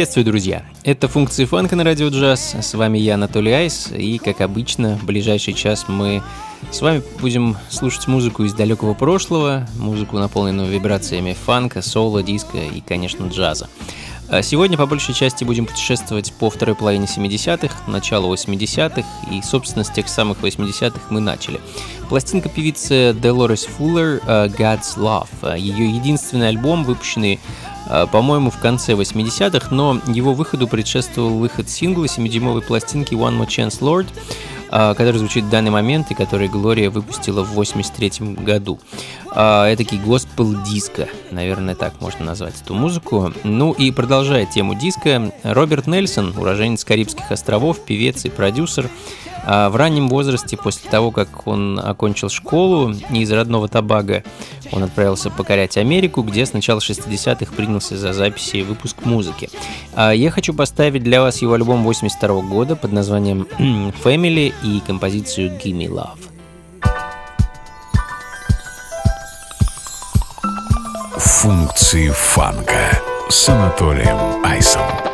Приветствую, друзья! Это функции фанка на радио джаз. С вами я, Анатолий Айс, и, как обычно, в ближайший час мы с вами будем слушать музыку из далекого прошлого, музыку, наполненную вибрациями фанка, соло, диска и, конечно, джаза. А сегодня по большей части будем путешествовать по второй половине 70-х, началу 80-х, и, собственно, с тех самых 80-х мы начали. Пластинка певицы Делорес Фуллер «God's Love». Ее единственный альбом, выпущенный Э, по-моему, в конце 80-х, но его выходу предшествовал выход сингла 7-дюймовой пластинки One More Chance Lord, э, который звучит в данный момент и который Глория выпустила в 83 году. Э, этакий госпел диско, наверное, так можно назвать эту музыку. Ну и продолжая тему диска, Роберт Нельсон, уроженец Карибских островов, певец и продюсер, в раннем возрасте, после того, как он окончил школу из родного Табага, он отправился покорять Америку, где с начала 60-х принялся за записи и выпуск музыки. А я хочу поставить для вас его альбом 82 года под названием Family и композицию Gimme Love. Функции фанка с Анатолием Айсом.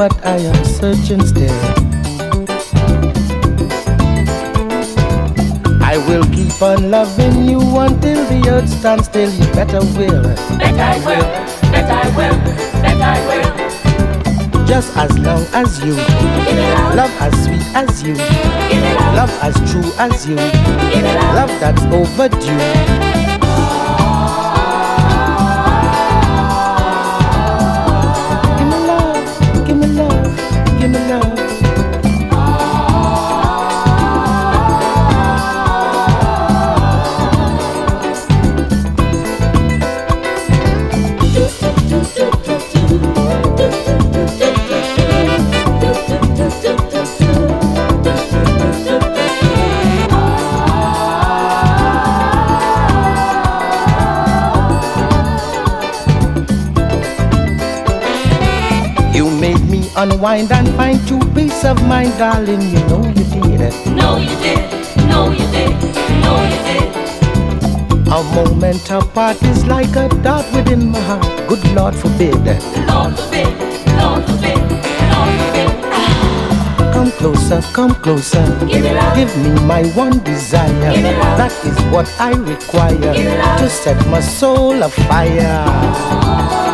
But I am searching still. I will keep on loving you until the earth stands still. You better will. Bet I will, bet I will, bet I will. just as long as you. Love as sweet as you. Love as true as you. Love that's overdue. Unwind and find true peace of mind, darling. You know you did. it. No, you did. No, you did. No, you did. A moment apart is like a dot within my heart. Good Lord forbid. Lord forbid. Lord forbid. Lord forbid. Ah. Come closer, come closer. Give, me love. Give me my one desire. Give me love. That is what I require Give me love. to set my soul afire. Oh.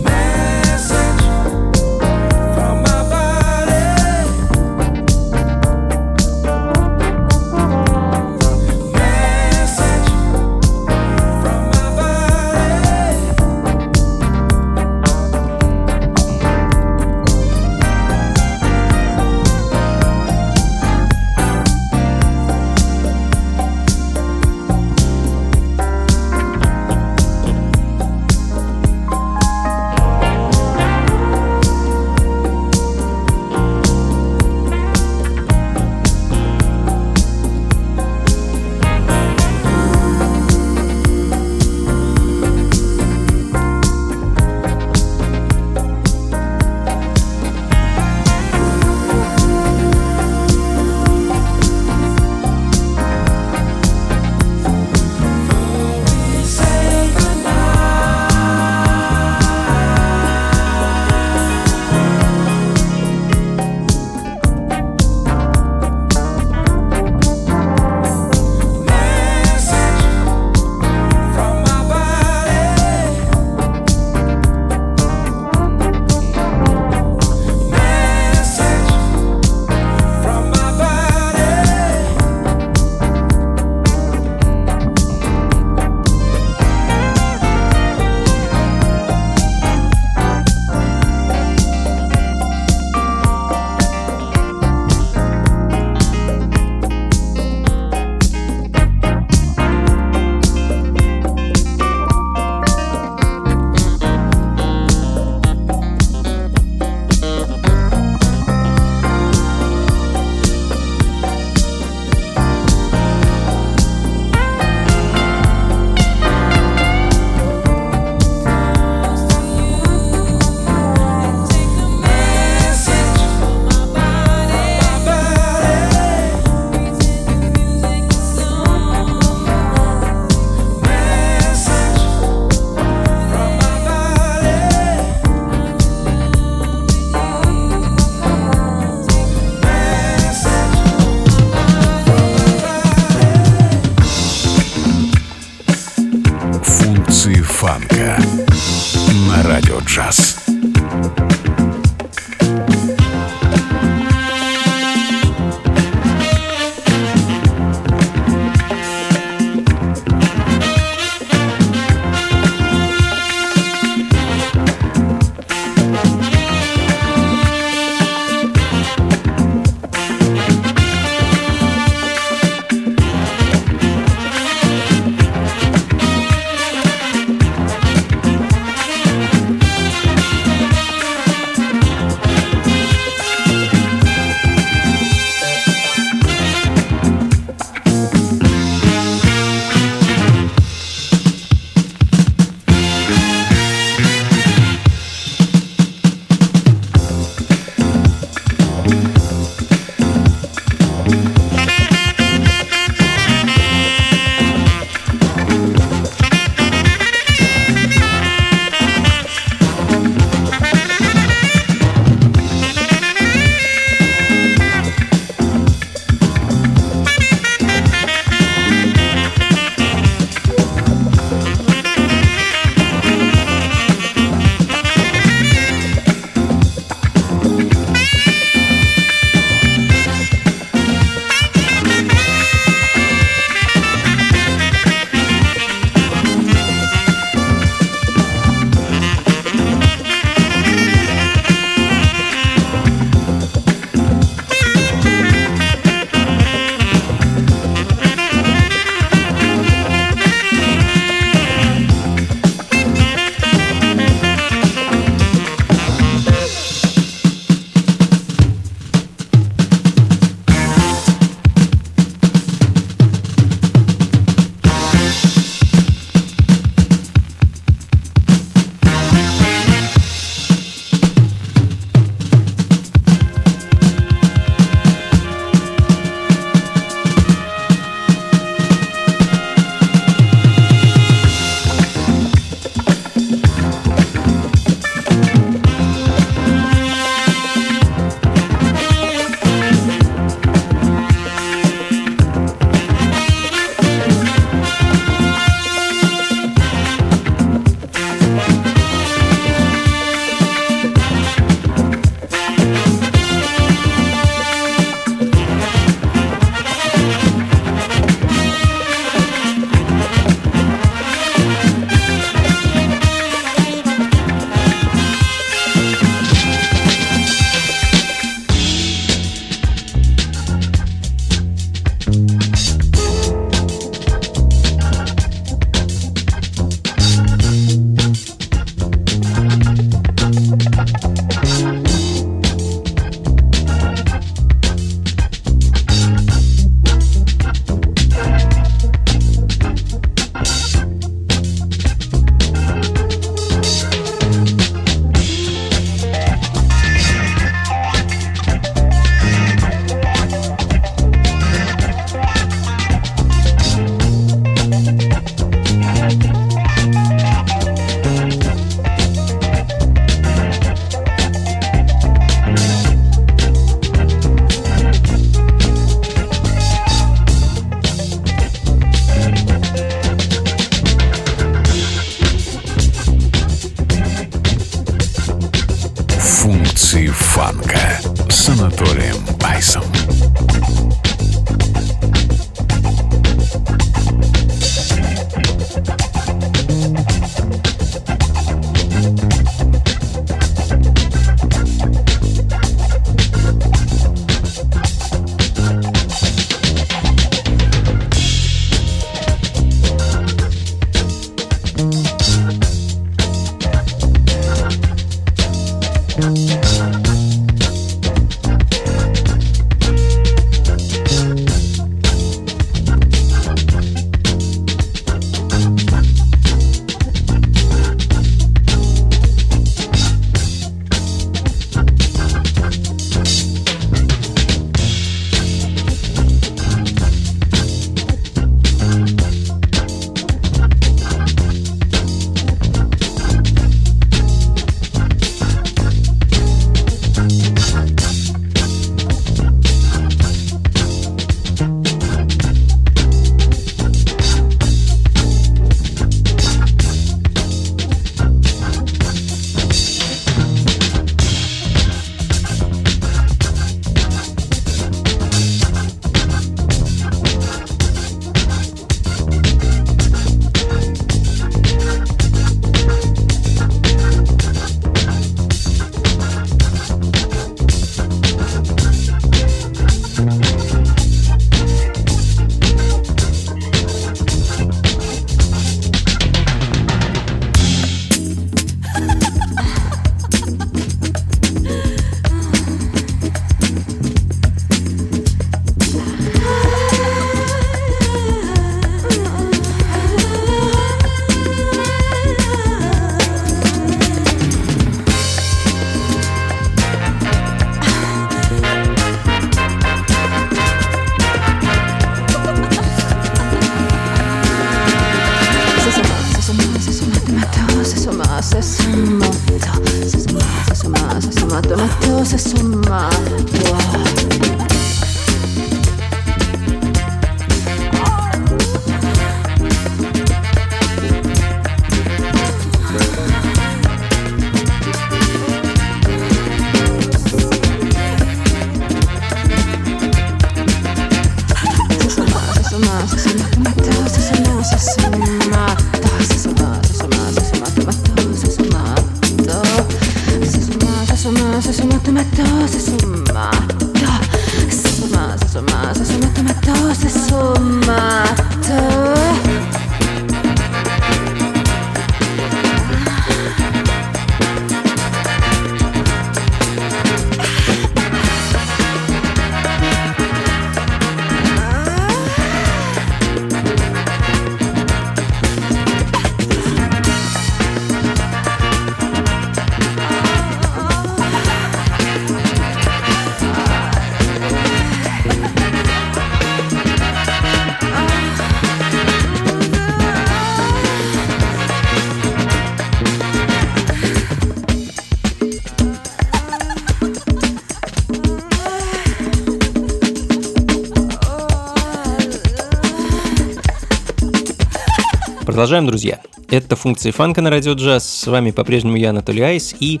Продолжаем, друзья. Это функции фанка на радио джаз. С вами по-прежнему я, Анатолий Айс. И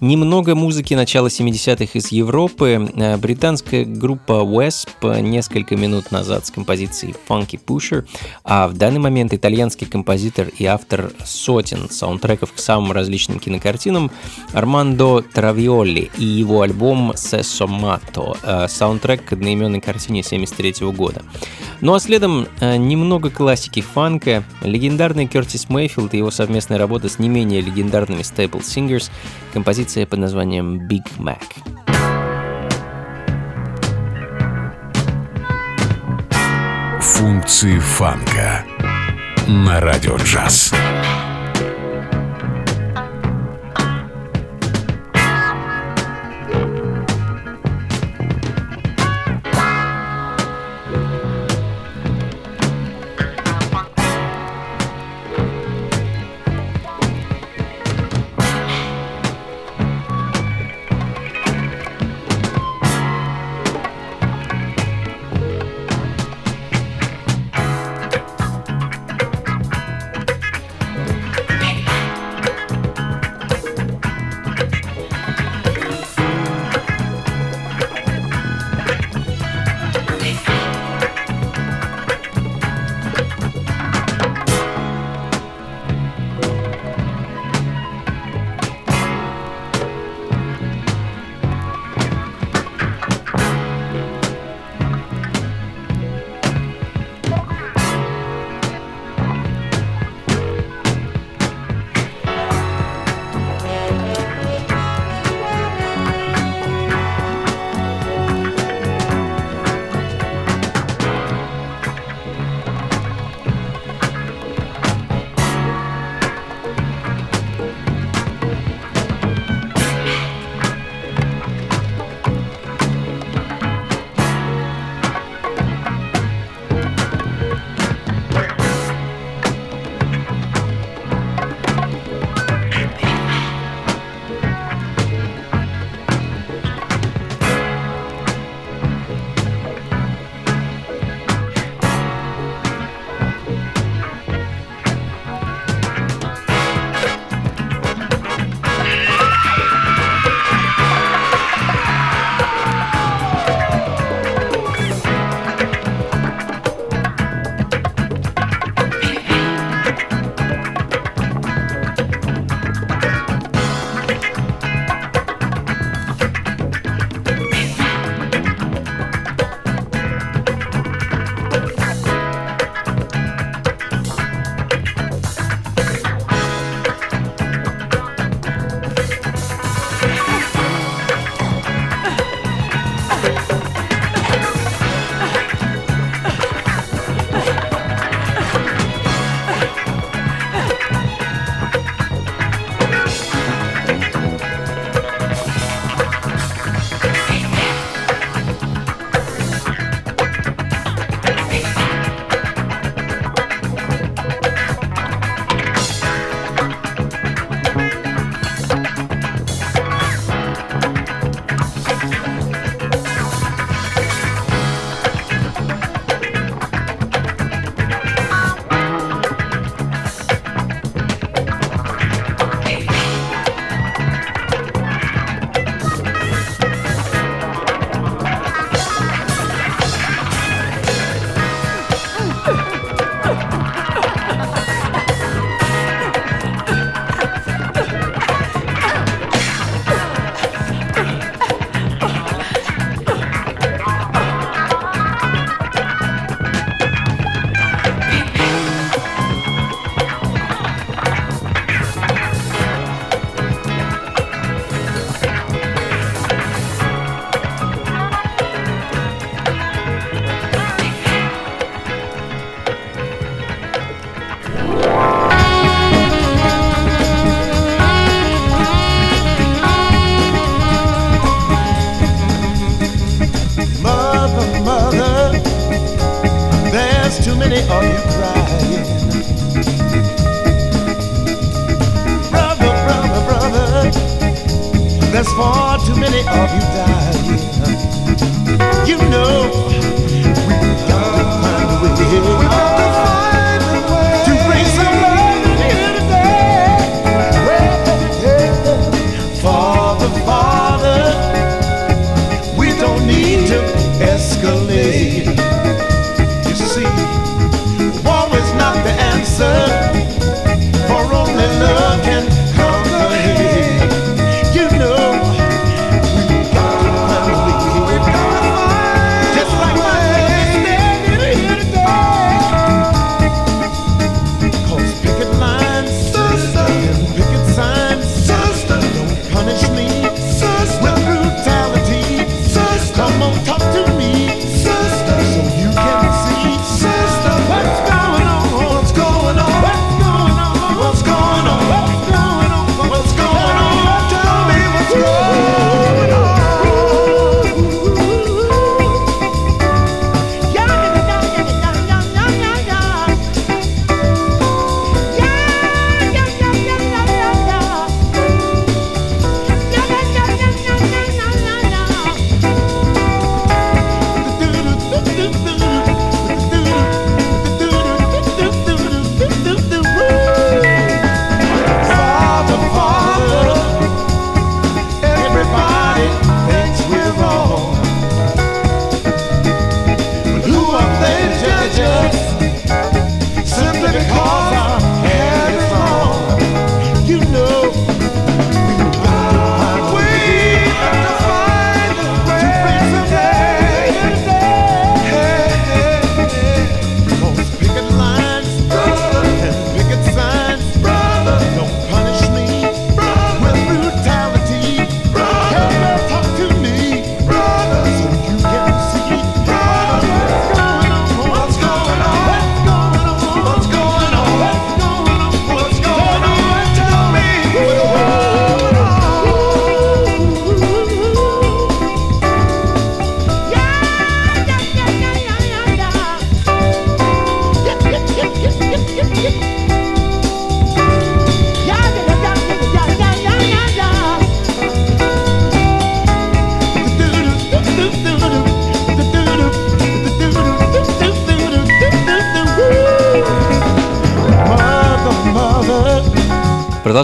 немного музыки начала 70-х из Европы. Э, британская группа Wesp несколько минут назад с композицией Funky Pusher, а в данный момент итальянский композитор и автор сотен саундтреков к самым различным кинокартинам Армандо Травиолли и его альбом Sesso Matto, э, саундтрек к одноименной картине 73 года. Ну а следом э, немного классики фанка, легендарный Кертис Мейфилд и его совместная работа с не менее легендарными Staple Singers, композиция под названием Big Mac. Функции фанка на радио джаз.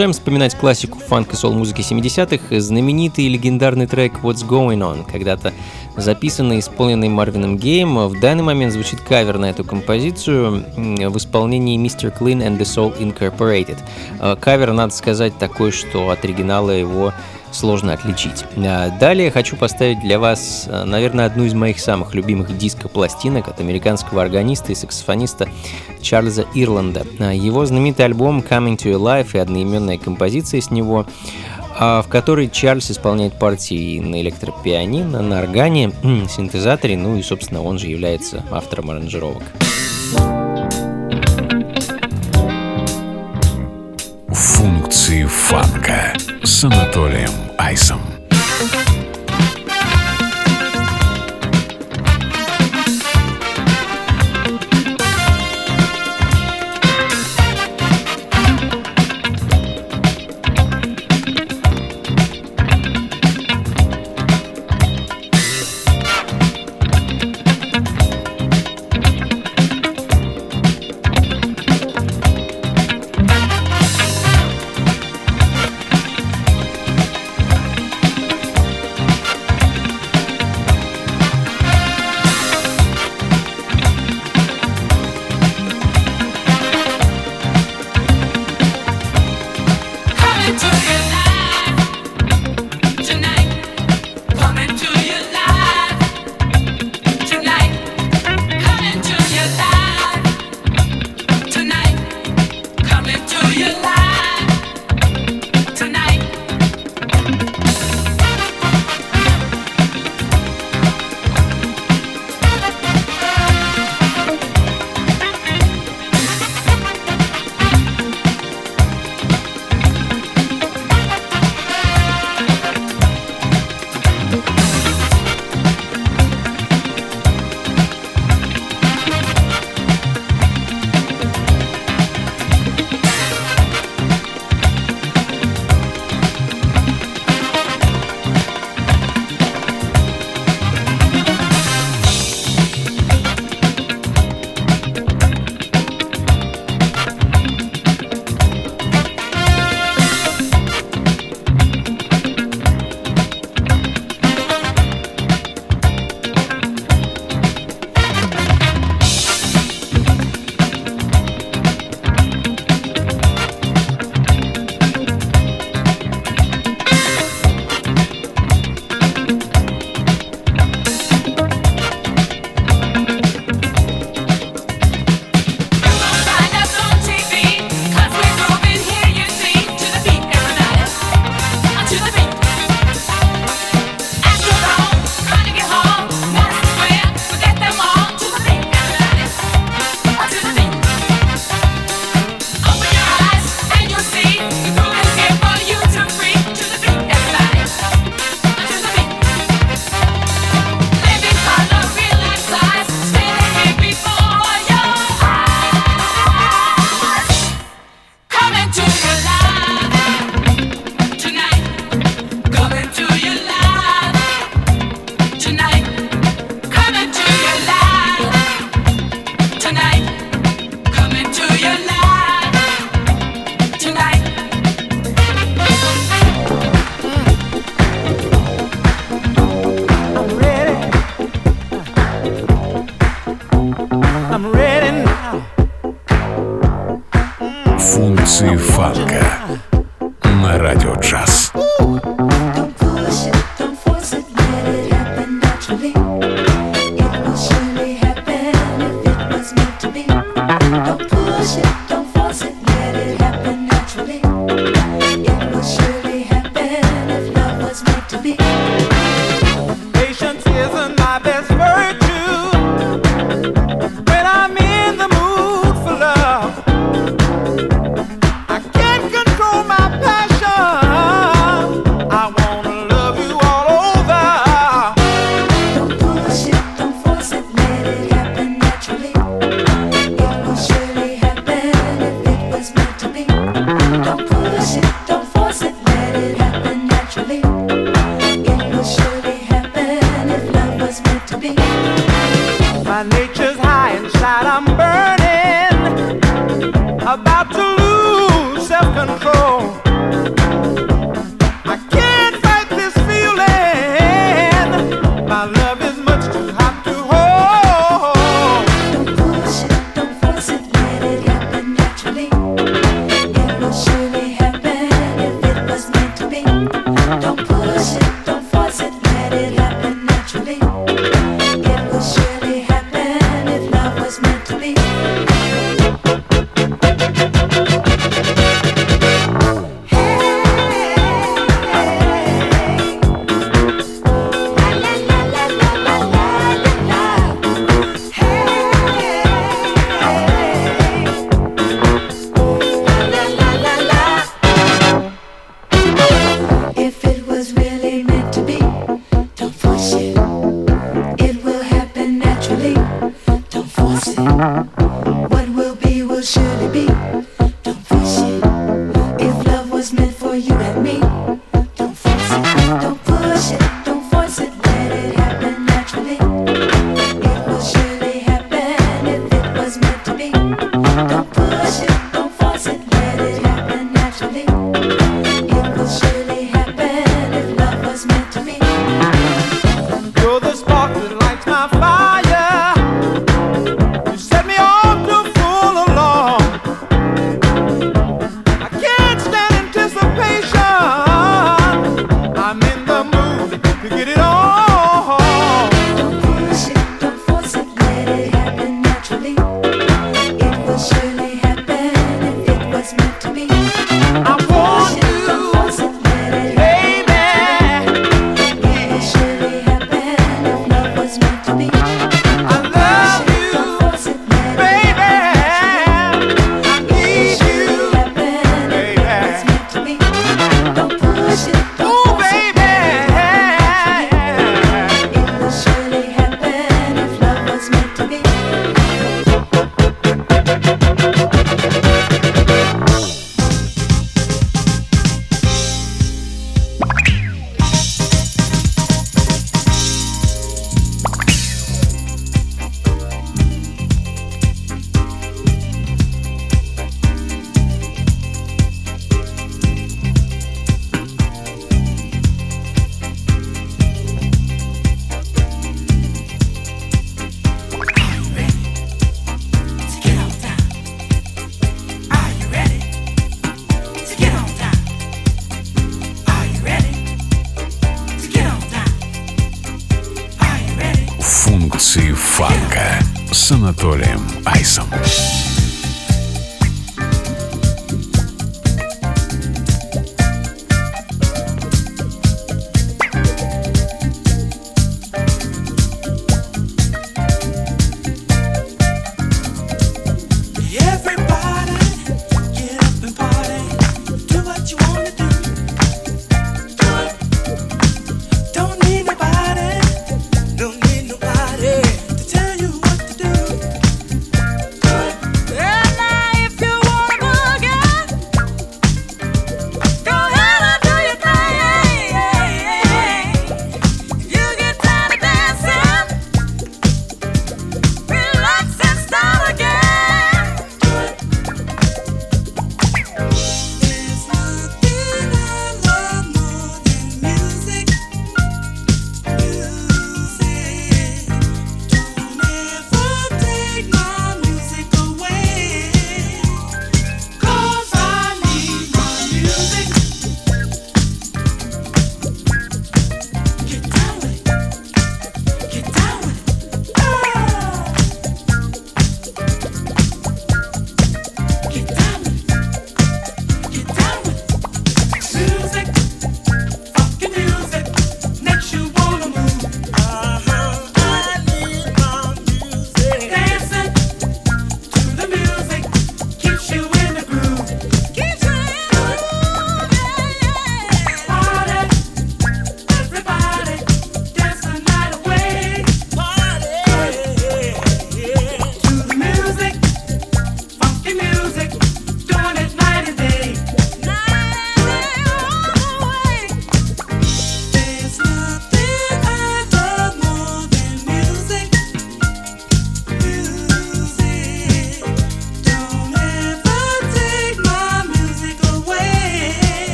Продолжаем вспоминать классику фанк и сол-музыки 70-х. Знаменитый и легендарный трек «What's Going On», когда-то записанный и исполненный Марвином Геем. В данный момент звучит кавер на эту композицию в исполнении Mr. Clean and the Soul Incorporated. Э, Кавер, надо сказать, такой, что от оригинала его сложно отличить. А Далее хочу поставить для вас, э, наверное, одну из моих самых любимых диско-пластинок от американского органиста и саксофониста Чарльза Ирланда. А Его знаменитый альбом Coming to Your Life и одноименная композиция с него, а, в которой Чарльз исполняет партии на электропианино, на органе, синтезаторе, ну и, собственно, он же является автором аранжировок. Функции фанка с Анатолием Айсом.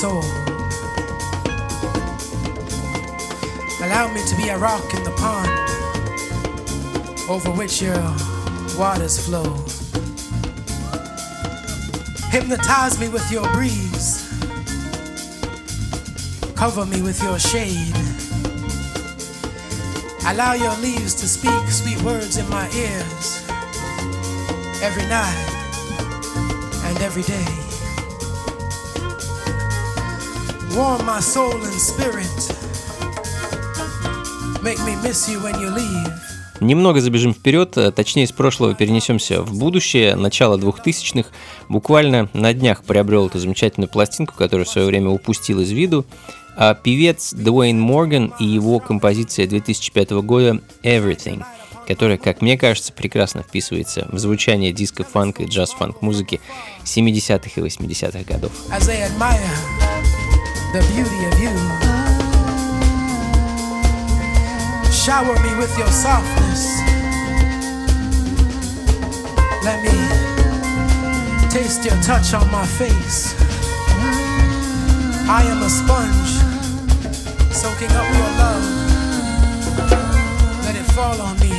Soul. Allow me to be a rock in the pond over which your waters flow. Hypnotize me with your breeze. Cover me with your shade. Allow your leaves to speak sweet words in my ears every night and every day. Warm my soul and spirit. Make me miss you when you leave. Немного забежим вперед, э, точнее с прошлого перенесемся в будущее, начало 2000-х. Буквально на днях приобрел эту замечательную пластинку, которую в свое время упустил из виду. А певец Дуэйн Морган и его композиция 2005 года «Everything», которая, как мне кажется, прекрасно вписывается в звучание диско-фанка и джаз-фанк музыки 70-х и 80-х годов. as the beauty of you. Shower me with your softness. Let me taste your touch on my face. I am a sponge soaking up your love. Let it fall on me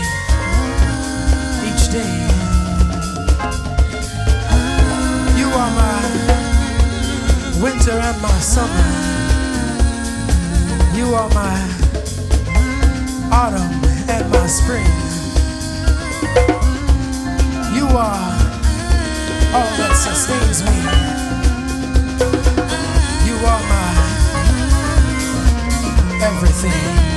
each day. You are my winter and my summer. You are my autumn and my spring. You are all that sustains me. You are my everything.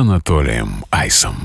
Анатолием Айсом.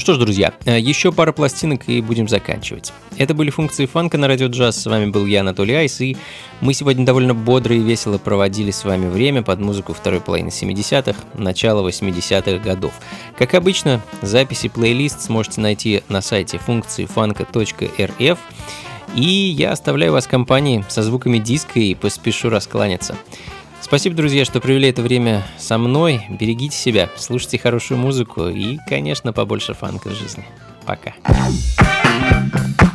Что ж, друзья, э, еще пара пластинок и будем заканчивать. Это были функции фанка на радио джаз. С вами был я, Анатолий Айс, и мы сегодня довольно бодро и весело проводили с вами время под музыку второй половины 70-х, начала 80-х годов. Как обычно, записи плейлист сможете найти на сайте функции фанка.рф. И я оставляю вас в компании со звуками диска и поспешу раскланяться. Спасибо, друзья, что провели это время со мной. Берегите себя, слушайте хорошую музыку и, конечно, побольше фанка в жизни. Пока. Get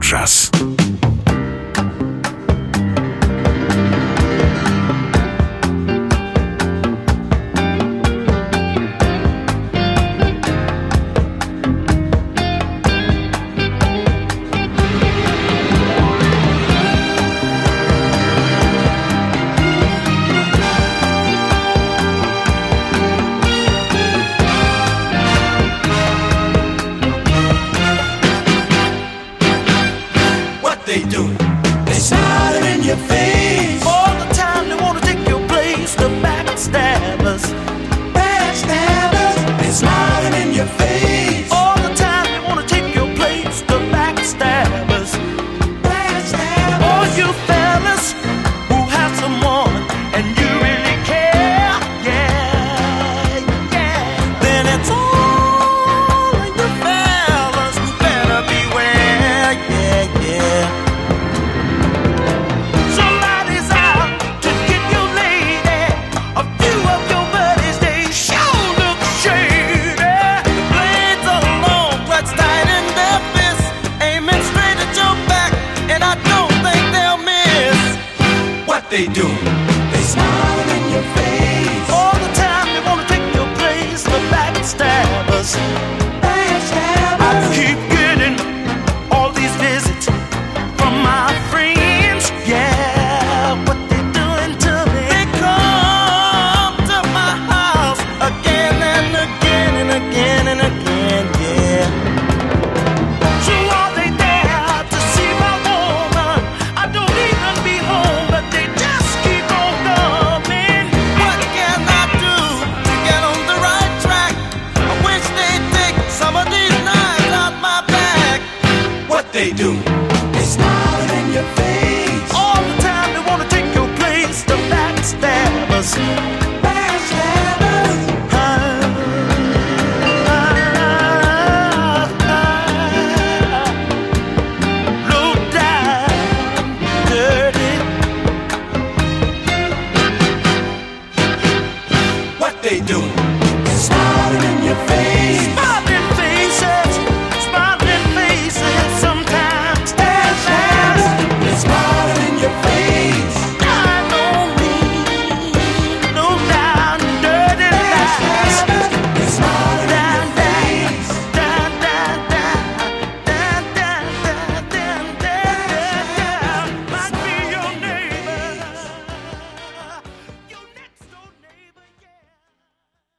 на